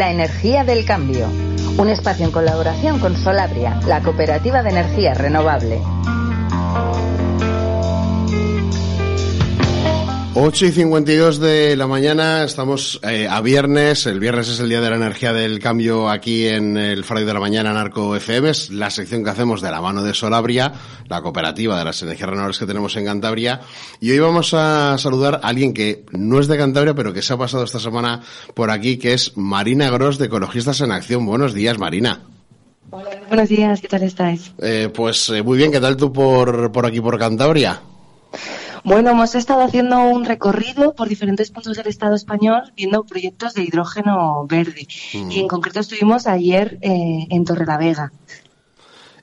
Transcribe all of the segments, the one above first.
La energía del cambio. Un espacio en colaboración con Solabria, la cooperativa de energía renovable. 8 y 52 de la mañana, estamos eh, a viernes, el viernes es el día de la energía del cambio aquí en el Friday de la mañana Narco FM, es la sección que hacemos de la mano de Solabria, la cooperativa de las energías renovables que tenemos en Cantabria, y hoy vamos a saludar a alguien que no es de Cantabria, pero que se ha pasado esta semana por aquí, que es Marina Gross de Ecologistas en Acción. Buenos días, Marina. Hola, buenos días, ¿qué tal estáis? Eh, pues eh, muy bien, ¿qué tal tú por, por aquí, por Cantabria? Bueno, hemos estado haciendo un recorrido por diferentes puntos del Estado español viendo proyectos de hidrógeno verde. Y en concreto estuvimos ayer eh, en Torrelavega.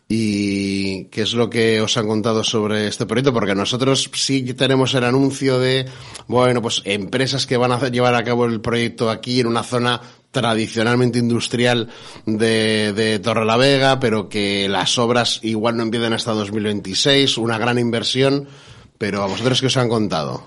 ¿Y qué es lo que os han contado sobre este proyecto? Porque nosotros sí tenemos el anuncio de, bueno, pues empresas que van a llevar a cabo el proyecto aquí en una zona tradicionalmente industrial de, de Torrelavega, pero que las obras igual no empiezan hasta 2026, una gran inversión. Pero a vosotros qué os han contado?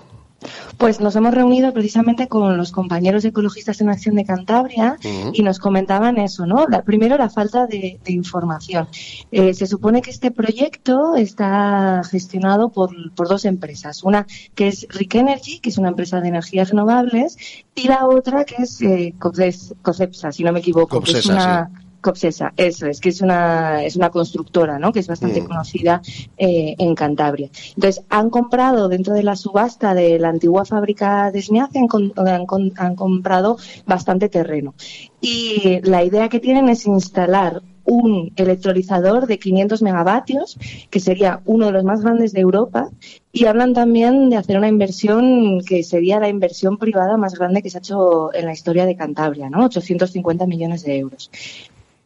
Pues nos hemos reunido precisamente con los compañeros ecologistas en Acción de Cantabria y nos comentaban eso, ¿no? primero, la falta de, información. Eh, se supone que este proyecto está gestionado por, dos empresas. Una que es Rick Energy, que es una empresa de energías renovables, y la otra que es eh, Cocepsa, si no me equivoco. que es una, Copsesa, eso es, que es una, es una constructora, ¿no? Que es bastante mm. conocida eh, en Cantabria. Entonces, han comprado dentro de la subasta de la antigua fábrica de Sneaz, han, han, comprado bastante terreno. Y la idea que tienen es instalar un electrolizador de 500 megavatios, que sería uno de los más grandes de Europa, y hablan también de hacer una inversión que sería la inversión privada más grande que se ha hecho en la historia de Cantabria, ¿no? 850 millones de euros.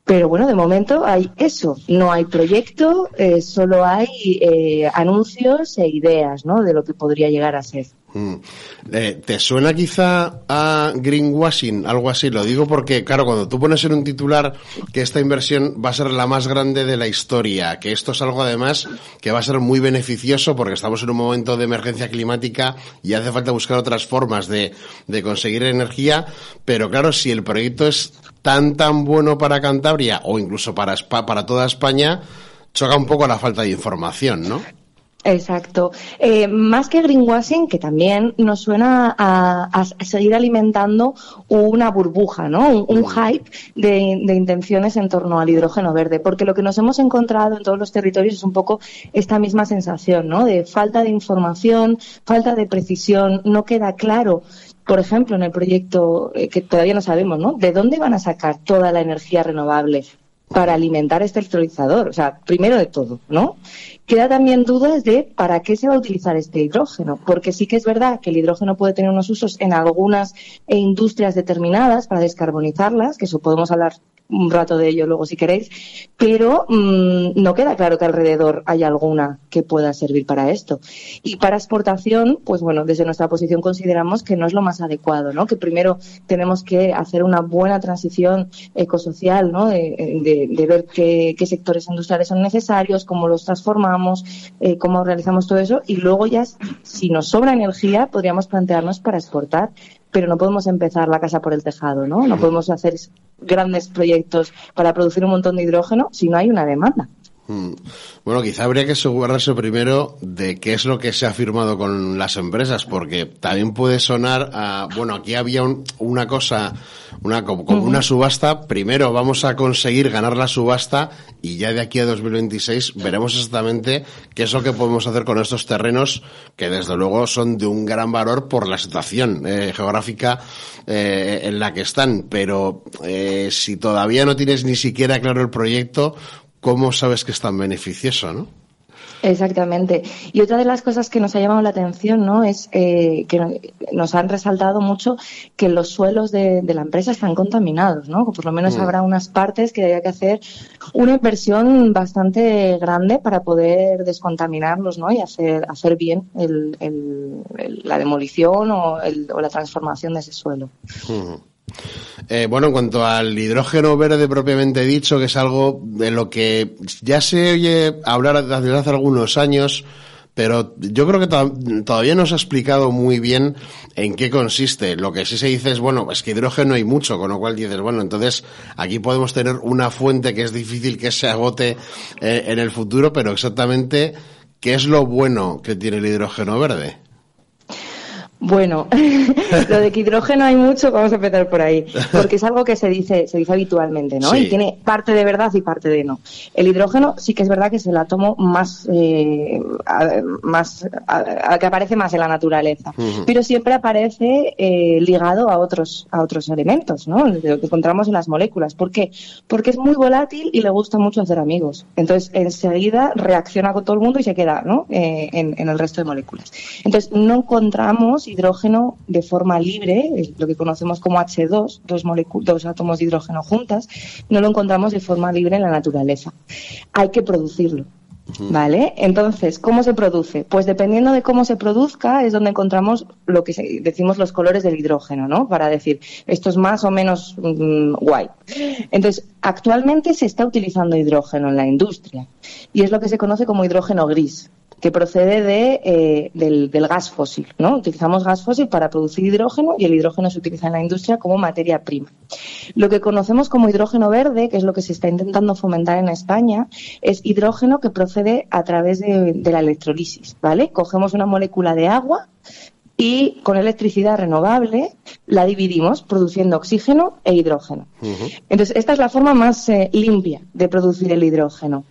Pero bueno, de momento hay eso, no hay proyecto, eh, solo hay eh, anuncios e ideas ¿no? de lo que podría llegar a ser. Mm. Eh, ¿Te suena quizá a greenwashing? Algo así, lo digo porque, claro, cuando tú pones en un titular que esta inversión va a ser la más grande de la historia, que esto es algo además que va a ser muy beneficioso porque estamos en un momento de emergencia climática y hace falta buscar otras formas de, de conseguir energía, pero claro, si el proyecto es tan tan bueno para Cantabria o incluso para, para toda España, choca un poco la falta de información, ¿no? Exacto. Eh, más que greenwashing, que también nos suena a, seguir alimentando una burbuja, ¿no? Un, mm. hype de, de, intenciones en torno al hidrógeno verde. Porque lo que nos hemos encontrado en todos los territorios es un poco esta misma sensación, ¿no? De falta de información, falta de precisión, no queda claro por ejemplo, en el proyecto eh, que todavía no sabemos, ¿no? ¿De dónde van a sacar toda la energía renovable para alimentar este electrolizador? O sea, primero de todo, ¿no? Queda también dudas de para qué se va a utilizar este hidrógeno, porque sí que es verdad que el hidrógeno puede tener unos usos en algunas industrias determinadas para descarbonizarlas, que eso podemos hablar un rato de ello luego si queréis, pero mm, no queda claro que alrededor haya alguna que pueda servir para esto. Y para exportación, pues bueno, desde nuestra posición consideramos que no es lo más adecuado, ¿no? Que primero tenemos que hacer una buena transición ecosocial, ¿no? De, ver qué, sectores industriales son necesarios, cómo los transformamos, eh, cómo realizamos todo eso, y luego ya, si nos sobra energía, podríamos plantearnos para exportar pero no podemos empezar la casa por el tejado, ¿no? No podemos hacer grandes proyectos para producir un montón de hidrógeno si no hay una demanda. Hmm. Bueno, quizá habría que asegurarse primero de qué es lo que se ha firmado con las empresas, porque también puede sonar a, bueno, aquí había una cosa, una como, una subasta, primero vamos a conseguir ganar la subasta y ya de aquí a 2026 veremos exactamente qué es lo que podemos hacer con estos terrenos que desde luego son de un gran valor por la situación eh, geográfica eh, en la que están, pero eh, si todavía no tienes ni siquiera claro el proyecto, ¿cómo sabes que es tan beneficioso, no? Exactamente. Y otra de las cosas que nos ha llamado la atención, ¿no? Es eh, que nos han resaltado mucho que los suelos de, la empresa están contaminados, ¿no? por lo menos mm. habrá unas partes que haya que hacer una inversión bastante grande para poder descontaminarlos, ¿no? Y hacer hacer bien la demolición o, la transformación de ese suelo. Mm. Eh, bueno, en cuanto al hidrógeno verde propiamente dicho, que es algo de lo que ya se oye hablar desde hace algunos años, pero yo creo que todavía no se ha explicado muy bien en qué consiste. Lo que sí se dice es, bueno, es que hidrógeno hay mucho, con lo cual dices, bueno, entonces aquí podemos tener una fuente que es difícil que se agote eh, en el futuro, pero exactamente, ¿qué es lo bueno que tiene el hidrógeno verde? Bueno, lo de que hidrógeno hay mucho, vamos a empezar por ahí, porque es algo que se dice, se dice habitualmente, ¿no? Y tiene parte de verdad y parte de no. El hidrógeno sí que es verdad que es el átomo más, eh, más que aparece más en la naturaleza, pero siempre aparece eh, ligado a otros, a otros elementos, ¿no? Lo que encontramos en las moléculas. ¿Por qué? Porque es muy volátil y le gusta mucho hacer amigos. Entonces, enseguida reacciona con todo el mundo y se queda, ¿no? Eh, en, en el resto de moléculas. Entonces, no encontramos hidrógeno de forma libre, lo que conocemos como H2, dos, dos átomos de hidrógeno juntas, no lo encontramos de forma libre en la naturaleza. Hay que producirlo. ¿Vale? Entonces, ¿cómo se produce? Pues dependiendo de cómo se produzca es donde encontramos lo que decimos los colores del hidrógeno, ¿no? Para decir, esto es más o menos mm, guay. Entonces, actualmente se está utilizando hidrógeno en la industria y es lo que se conoce como hidrógeno gris que procede de, eh, del, gas fósil. ¿no? Utilizamos gas fósil para producir hidrógeno y el hidrógeno se utiliza en la industria como materia prima. Lo que conocemos como hidrógeno verde, que es lo que se está intentando fomentar en España, es hidrógeno que procede a través de, la electrolisis. ¿vale? Cogemos una molécula de agua y con electricidad renovable la dividimos produciendo oxígeno e hidrógeno. Entonces, esta es la forma más eh, limpia de producir el hidrógeno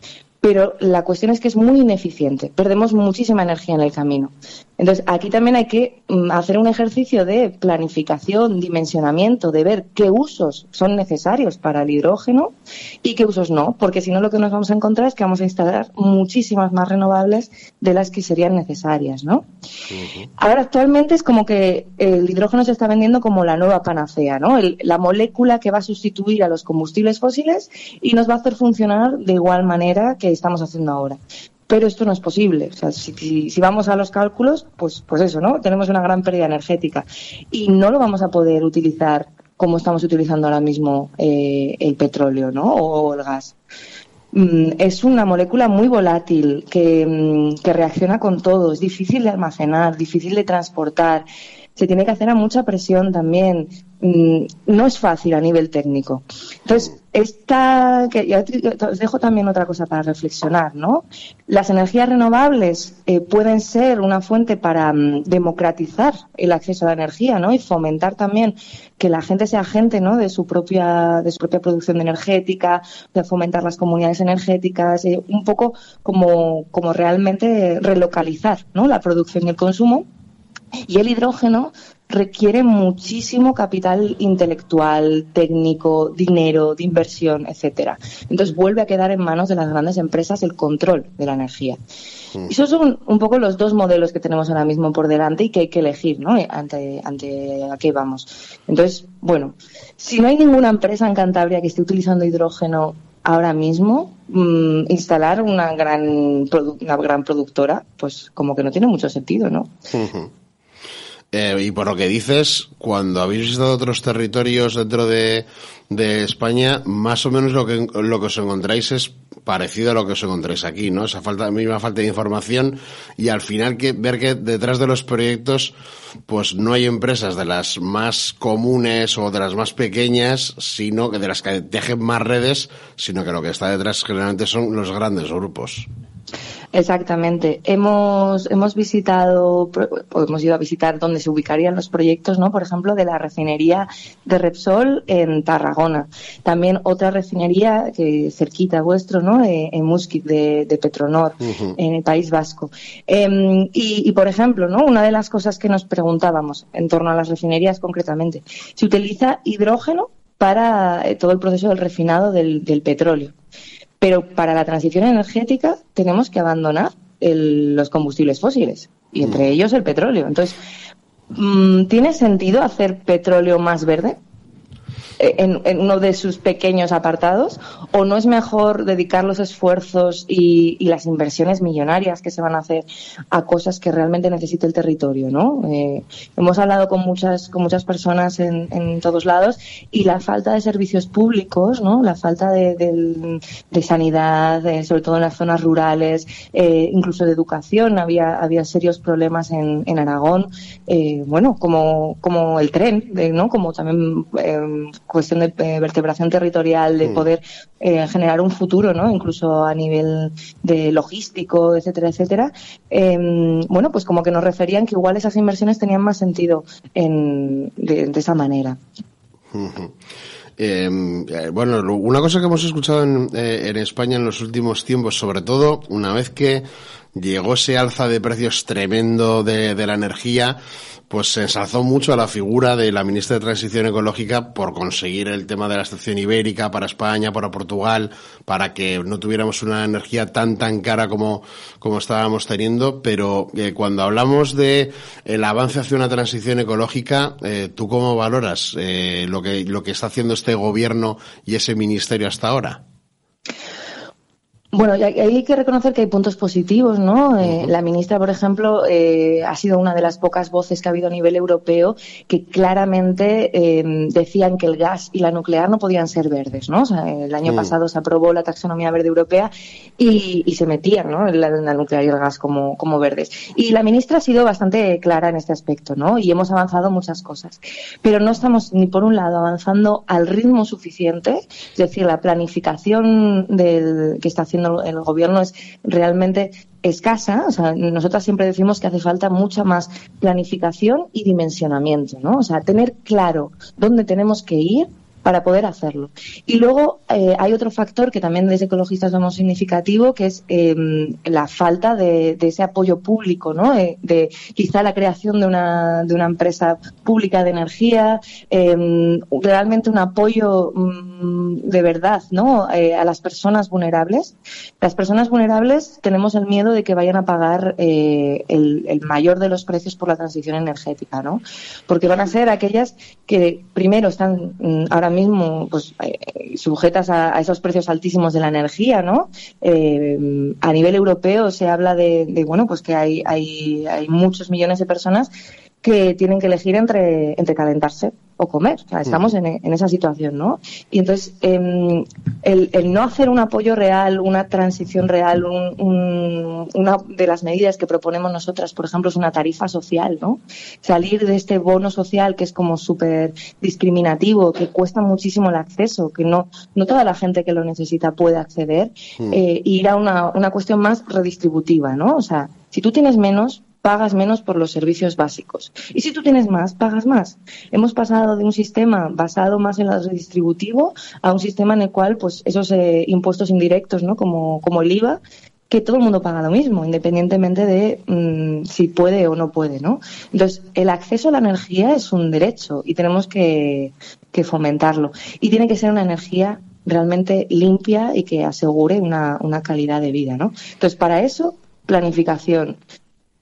pero la cuestión es que es muy ineficiente. Perdemos muchísima energía en el camino. Entonces, aquí también hay que mm, hacer un ejercicio de planificación, dimensionamiento, de ver qué usos son necesarios para el hidrógeno y qué usos no, porque si no lo que nos vamos a encontrar es que vamos a instalar muchísimas más renovables de las que serían necesarias, ¿no? Ahora, actualmente es como que el hidrógeno se está vendiendo como la nueva panacea, ¿no? la molécula que va a sustituir a los combustibles fósiles y nos va a hacer funcionar de igual manera que estamos haciendo ahora pero esto no es posible. O sea, si, vamos a los cálculos, pues, pues eso, ¿no? Tenemos una gran pérdida energética y no lo vamos a poder utilizar como estamos utilizando ahora mismo eh, el petróleo, ¿no? O, el gas. Mm, es una molécula muy volátil que, mm, que reacciona con todo, es difícil de almacenar, difícil de transportar se tiene que hacer a mucha presión también. Mm, no es fácil a nivel técnico. Entonces, esta, que os dejo también otra cosa para reflexionar, ¿no? Las energías renovables eh, pueden ser una fuente para mm, democratizar el acceso a la energía, ¿no? Y fomentar también que la gente sea agente, ¿no? De su propia, de su propia producción energética, de fomentar las comunidades energéticas, eh, un poco como, como realmente relocalizar, ¿no? La producción y el consumo y el hidrógeno requiere muchísimo capital intelectual, técnico, dinero, de inversión, etcétera. Entonces vuelve a quedar en manos de las grandes empresas el control de la energía. Mm. Esos son un poco los dos modelos que tenemos ahora mismo por delante y que hay que elegir, ¿no? Ante, ante a qué vamos. Entonces, bueno, si no hay ninguna empresa en Cantabria que esté utilizando hidrógeno ahora mismo, mm, instalar una gran, una gran productora, pues como que no tiene mucho sentido, ¿no? Eh, y por lo que dices, cuando habéis visitado otros territorios dentro de, España, más o menos lo que, lo que os encontráis es parecido a lo que os encontráis aquí, ¿no? Esa falta, misma falta de información y al final que, ver que detrás de los proyectos, pues no hay empresas de las más comunes o de las más pequeñas, sino que de las que tejen más redes, sino que lo que está detrás generalmente son los grandes grupos. Exactamente. Hemos, hemos visitado, hemos ido a visitar donde se ubicarían los proyectos, ¿no? Por ejemplo, de la refinería de Repsol en Tarragona. También otra refinería que cerquita vuestro, ¿no? Eh, en Musquit de, Petronor, en el País Vasco. Em, y, por ejemplo, ¿no? Una de las cosas que nos preguntábamos en torno a las refinerías concretamente, se utiliza hidrógeno para eh, todo el proceso del refinado del, del petróleo. Pero para la transición energética tenemos que abandonar los combustibles fósiles y entre mm. ellos el petróleo. Entonces, mm, ¿tiene sentido hacer petróleo más verde? Eh, en, uno de sus pequeños apartados, o no es mejor dedicar los esfuerzos y, las inversiones millonarias que se van a hacer a cosas que realmente necesita el territorio, ¿no? Eh, hemos hablado con muchas, con muchas personas en, en, todos lados y la falta de servicios públicos, ¿no? La falta de, de, sanidad, sobre todo en las zonas rurales, eh, incluso de educación, había, había serios problemas en, en Aragón, bueno, como, como el tren, ¿no? Como también cuestión de eh, vertebración territorial, de mm. poder eh, generar un futuro, ¿no? Incluso a nivel de logístico, etcétera, etcétera. Em, bueno, pues como que nos referían que igual esas inversiones tenían más sentido en, de, esa manera. Em, eh, bueno, una cosa que hemos escuchado en, en, España en los últimos tiempos, sobre todo una vez que llegó ese alza de precios tremendo de, de la energía, pues se ensalzó mucho a la figura de la ministra de Transición Ecológica por conseguir el tema de la estación ibérica para España, para Portugal, para que no tuviéramos una energía tan tan cara como, como estábamos teniendo. Pero eh, cuando hablamos de el avance hacia una transición ecológica, eh, ¿tú cómo valoras eh, lo que lo que está haciendo este gobierno y ese ministerio hasta ahora? Bueno, hay que reconocer que hay puntos positivos, ¿no? Eh, la ministra, por ejemplo, eh, ha sido una de las pocas voces que ha habido a nivel europeo que claramente eh, decían que el gas y la nuclear no podían ser verdes, ¿no? O sea, el año mm. pasado se aprobó la taxonomía verde europea y, y se metían, ¿no? La, la, nuclear y el gas como, como verdes. Y la ministra ha sido bastante clara en este aspecto, ¿no? Y hemos avanzado muchas cosas. Pero no estamos ni por un lado avanzando al ritmo suficiente, es decir, la planificación del, que está haciendo el gobierno es realmente escasa. O sea, nosotras siempre decimos que hace falta mucha más planificación y dimensionamiento, ¿no? O sea, tener claro dónde tenemos que ir para poder hacerlo. Y luego eh, hay otro factor que también desde ecologistas vemos significativo, que es em, la falta de, ese apoyo público, ¿no? Eh, de quizá la creación de una, de una empresa pública de energía, em, realmente un apoyo mm, de verdad, ¿no? Eh, a las personas vulnerables. Las personas vulnerables tenemos el miedo de que vayan a pagar el, el mayor de los precios por la transición energética, ¿no? Porque van a ser aquellas que primero están mm, ahora mismo pues, eh, sujetas a, esos precios altísimos de la energía, ¿no? Eh, a nivel europeo se habla de, de, bueno, pues que hay, hay, hay muchos millones de personas que tienen que elegir entre, entre calentarse o comer. O sea, estamos en, en, esa situación, ¿no? Y entonces, em, el, el, no hacer un apoyo real, una transición real, un, un, una de las medidas que proponemos nosotras, por ejemplo, es una tarifa social, ¿no? Salir de este bono social que es como súper discriminativo, que cuesta muchísimo el acceso, que no, no toda la gente que lo necesita puede acceder, eh, e ir a una, una cuestión más redistributiva, ¿no? O sea, si tú tienes menos, pagas menos por los servicios básicos. Y si tú tienes más, pagas más. Hemos pasado de un sistema basado más en lo redistributivo a un sistema en el cual, pues, esos eh, impuestos indirectos, ¿no? Como, como el IVA, que todo el mundo paga lo mismo, independientemente de mm, si puede o no puede, ¿no? Entonces, el acceso a la energía es un derecho y tenemos que, que fomentarlo. Y tiene que ser una energía realmente limpia y que asegure una, una calidad de vida, ¿no? Entonces, para eso, planificación,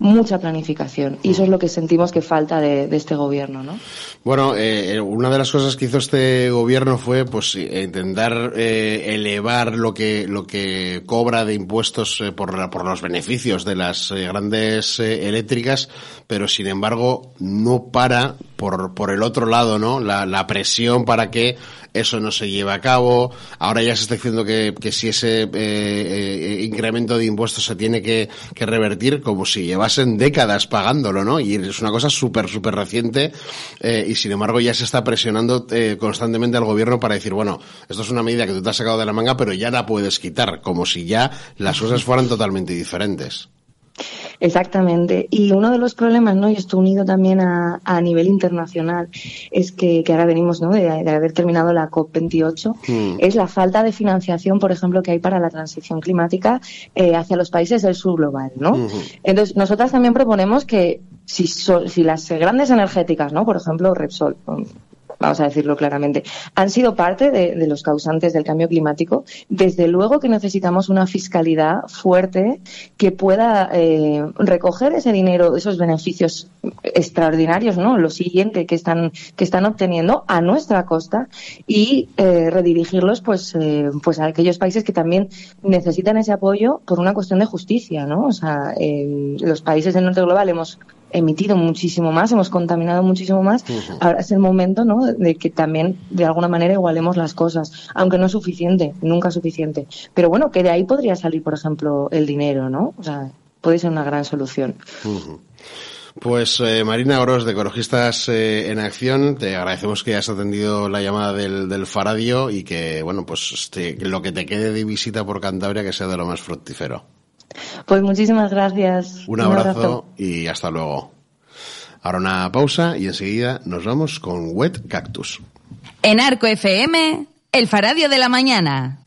mucha planificación y eso es lo que sentimos que falta de, este gobierno, ¿no? Bueno, eh, una de las cosas que hizo este gobierno fue, pues, intentar eh, elevar lo que lo que cobra de impuestos eh, por por los beneficios de las eh, grandes eléctricas, pero sin embargo no para por por el otro lado, ¿no? La, la presión para que eso no se lleve a cabo. Ahora ya se está diciendo que, que si ese incremento de impuestos se tiene que, que revertir, como si llevase en décadas pagándolo, ¿no? Y es una cosa súper, súper reciente eh, y sin embargo ya se está presionando eh, constantemente al gobierno para decir, bueno, esto es una medida que tú te has sacado de la manga, pero ya la puedes quitar, como si ya las cosas fueran totalmente diferentes. Exactamente. Y uno de los problemas, ¿no? Y esto unido también a, a nivel internacional, es que, que ahora venimos, ¿no? De, haber terminado la COP28, mm. es la falta de financiación, por ejemplo, que hay para la transición climática eh, hacia los países del sur global, ¿no? Entonces, nosotras también proponemos que si, si las grandes energéticas, ¿no? Por ejemplo, Repsol, vamos a decirlo claramente, han sido parte de, los causantes del cambio climático. Desde luego que necesitamos una fiscalidad fuerte que pueda eh, recoger ese dinero, esos beneficios extraordinarios, ¿no? Lo siguiente que están, que están obteniendo a nuestra costa y eh, redirigirlos pues, eh, pues a aquellos países que también necesitan ese apoyo por una cuestión de justicia, ¿no? O sea, los países del norte global hemos emitido muchísimo más, hemos contaminado muchísimo más. Ahora es el momento, ¿no? De que también de alguna manera igualemos las cosas, aunque no es suficiente, nunca es suficiente. Pero bueno, que de ahí podría salir, por ejemplo, el dinero, ¿no? O sea, puede ser una gran solución. Pues eh, Marina Oros, de Ecologistas eh, en Acción, te agradecemos que hayas atendido la llamada del, del Faradio y que, bueno, pues este, lo que te quede de visita por Cantabria que sea de lo más fructífero. Pues muchísimas gracias. Un abrazo, y hasta luego. Ahora una pausa y enseguida nos vamos con Wet Cactus. En Arco FM, el Faradio de la Mañana.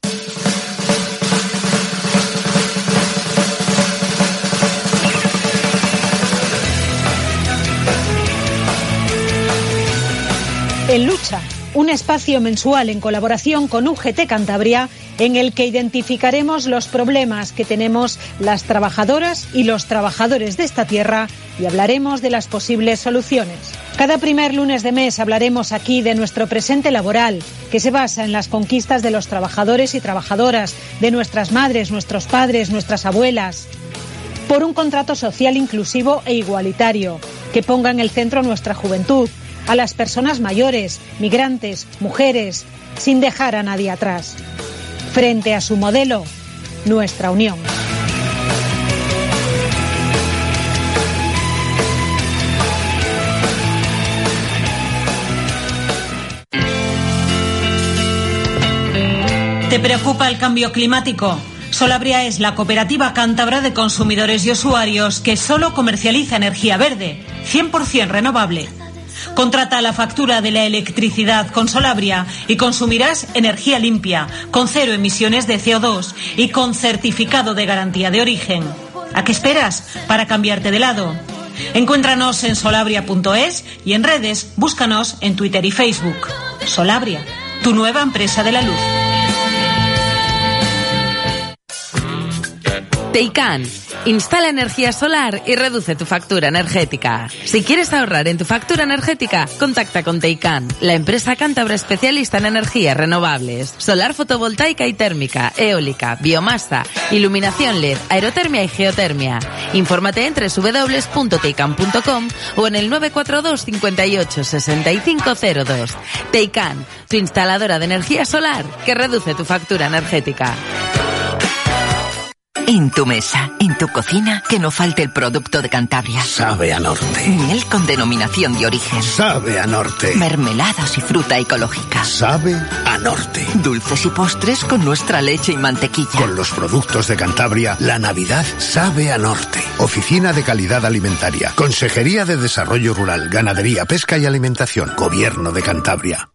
En Lucha, un espacio mensual en colaboración con UGT Cantabria en el que identificaremos los problemas que tenemos las trabajadoras y los trabajadores de esta tierra y hablaremos de las posibles soluciones. Cada primer lunes de mes hablaremos aquí de nuestro presente laboral, que se basa en las conquistas de los trabajadores y trabajadoras, de nuestras madres, nuestros padres, nuestras abuelas, por un contrato social inclusivo e igualitario, que ponga en el centro nuestra juventud, a las personas mayores, migrantes, mujeres, sin dejar a nadie atrás frente a su modelo, nuestra unión. ¿Te preocupa el cambio climático? Solabria es la cooperativa cántabra de consumidores y usuarios que solo comercializa energía verde, 100% renovable Contrata la factura de la electricidad con Solabria y consumirás energía limpia, con cero emisiones de CO2 y con certificado de garantía de origen. ¿A qué esperas para cambiarte de lado? Encuéntranos en solabria.es y en redes búscanos en Twitter y Facebook. Solabria, tu nueva empresa de la luz. Teican. Instala energía solar y reduce tu factura energética. Si quieres ahorrar en tu factura energética, contacta con Teican, la empresa cántabra especialista en energías renovables, solar fotovoltaica y térmica, eólica, biomasa, iluminación LED, aerotermia y geotermia. Infórmate en www.teican.com o en el 942 58 6502. Teican, tu instaladora de energía solar que reduce tu factura energética. En tu mesa, en tu cocina, que no falte el producto de Cantabria. Sabe a norte. Miel con denominación de origen. Sabe a norte. Mermeladas y fruta ecológica. Sabe a norte. Dulces y postres con nuestra leche y mantequilla. Con los productos de Cantabria, la Navidad sabe a norte. Oficina de Calidad Alimentaria. Consejería de Desarrollo Rural, Ganadería, Pesca y Alimentación. Gobierno de Cantabria.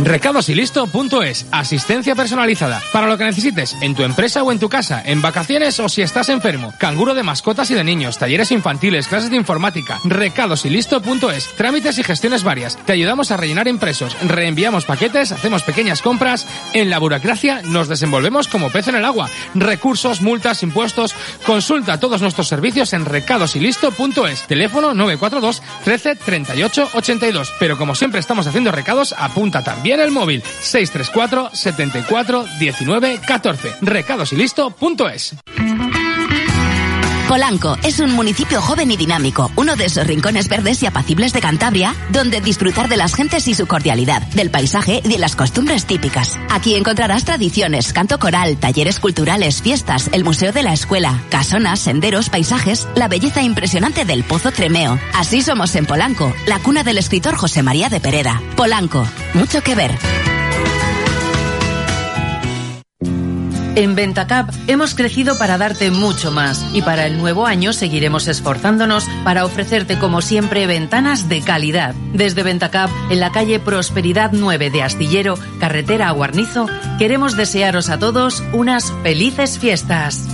Recadosilisto.es. Asistencia personalizada. Para lo que necesites, en tu empresa o en tu casa, en vacaciones o si estás enfermo. Canguro de mascotas y de niños, talleres infantiles, clases de informática. Recadosilisto.es. Trámites y gestiones varias. Te ayudamos a rellenar impresos, reenviamos paquetes, hacemos pequeñas compras. En la burocracia nos desenvolvemos como pez en el agua. Recursos, multas, impuestos. Consulta todos nuestros servicios en recadosilisto.es. Teléfono 942 13 38 82. Pero como siempre estamos haciendo recados, apunta también en el móvil 634 74 19 14. Recadosilisto.es. Polanco es un municipio joven y dinámico, uno de esos rincones verdes y apacibles de Cantabria, donde disfrutar de las gentes y su cordialidad, del paisaje y de las costumbres típicas. Aquí encontrarás tradiciones, canto coral, talleres culturales, fiestas, el museo de la escuela, casonas, senderos, paisajes, la belleza impresionante del Pozo Tremeo. Así somos en Polanco, la cuna del escritor José María de Pereda. Polanco, mucho que ver. En Ventacap hemos crecido para darte mucho más y para el nuevo año seguiremos esforzándonos para ofrecerte como siempre ventanas de calidad. Desde Ventacap, en la calle Prosperidad 9 de Astillero, carretera a Guarnizo, queremos desearos a todos unas felices fiestas.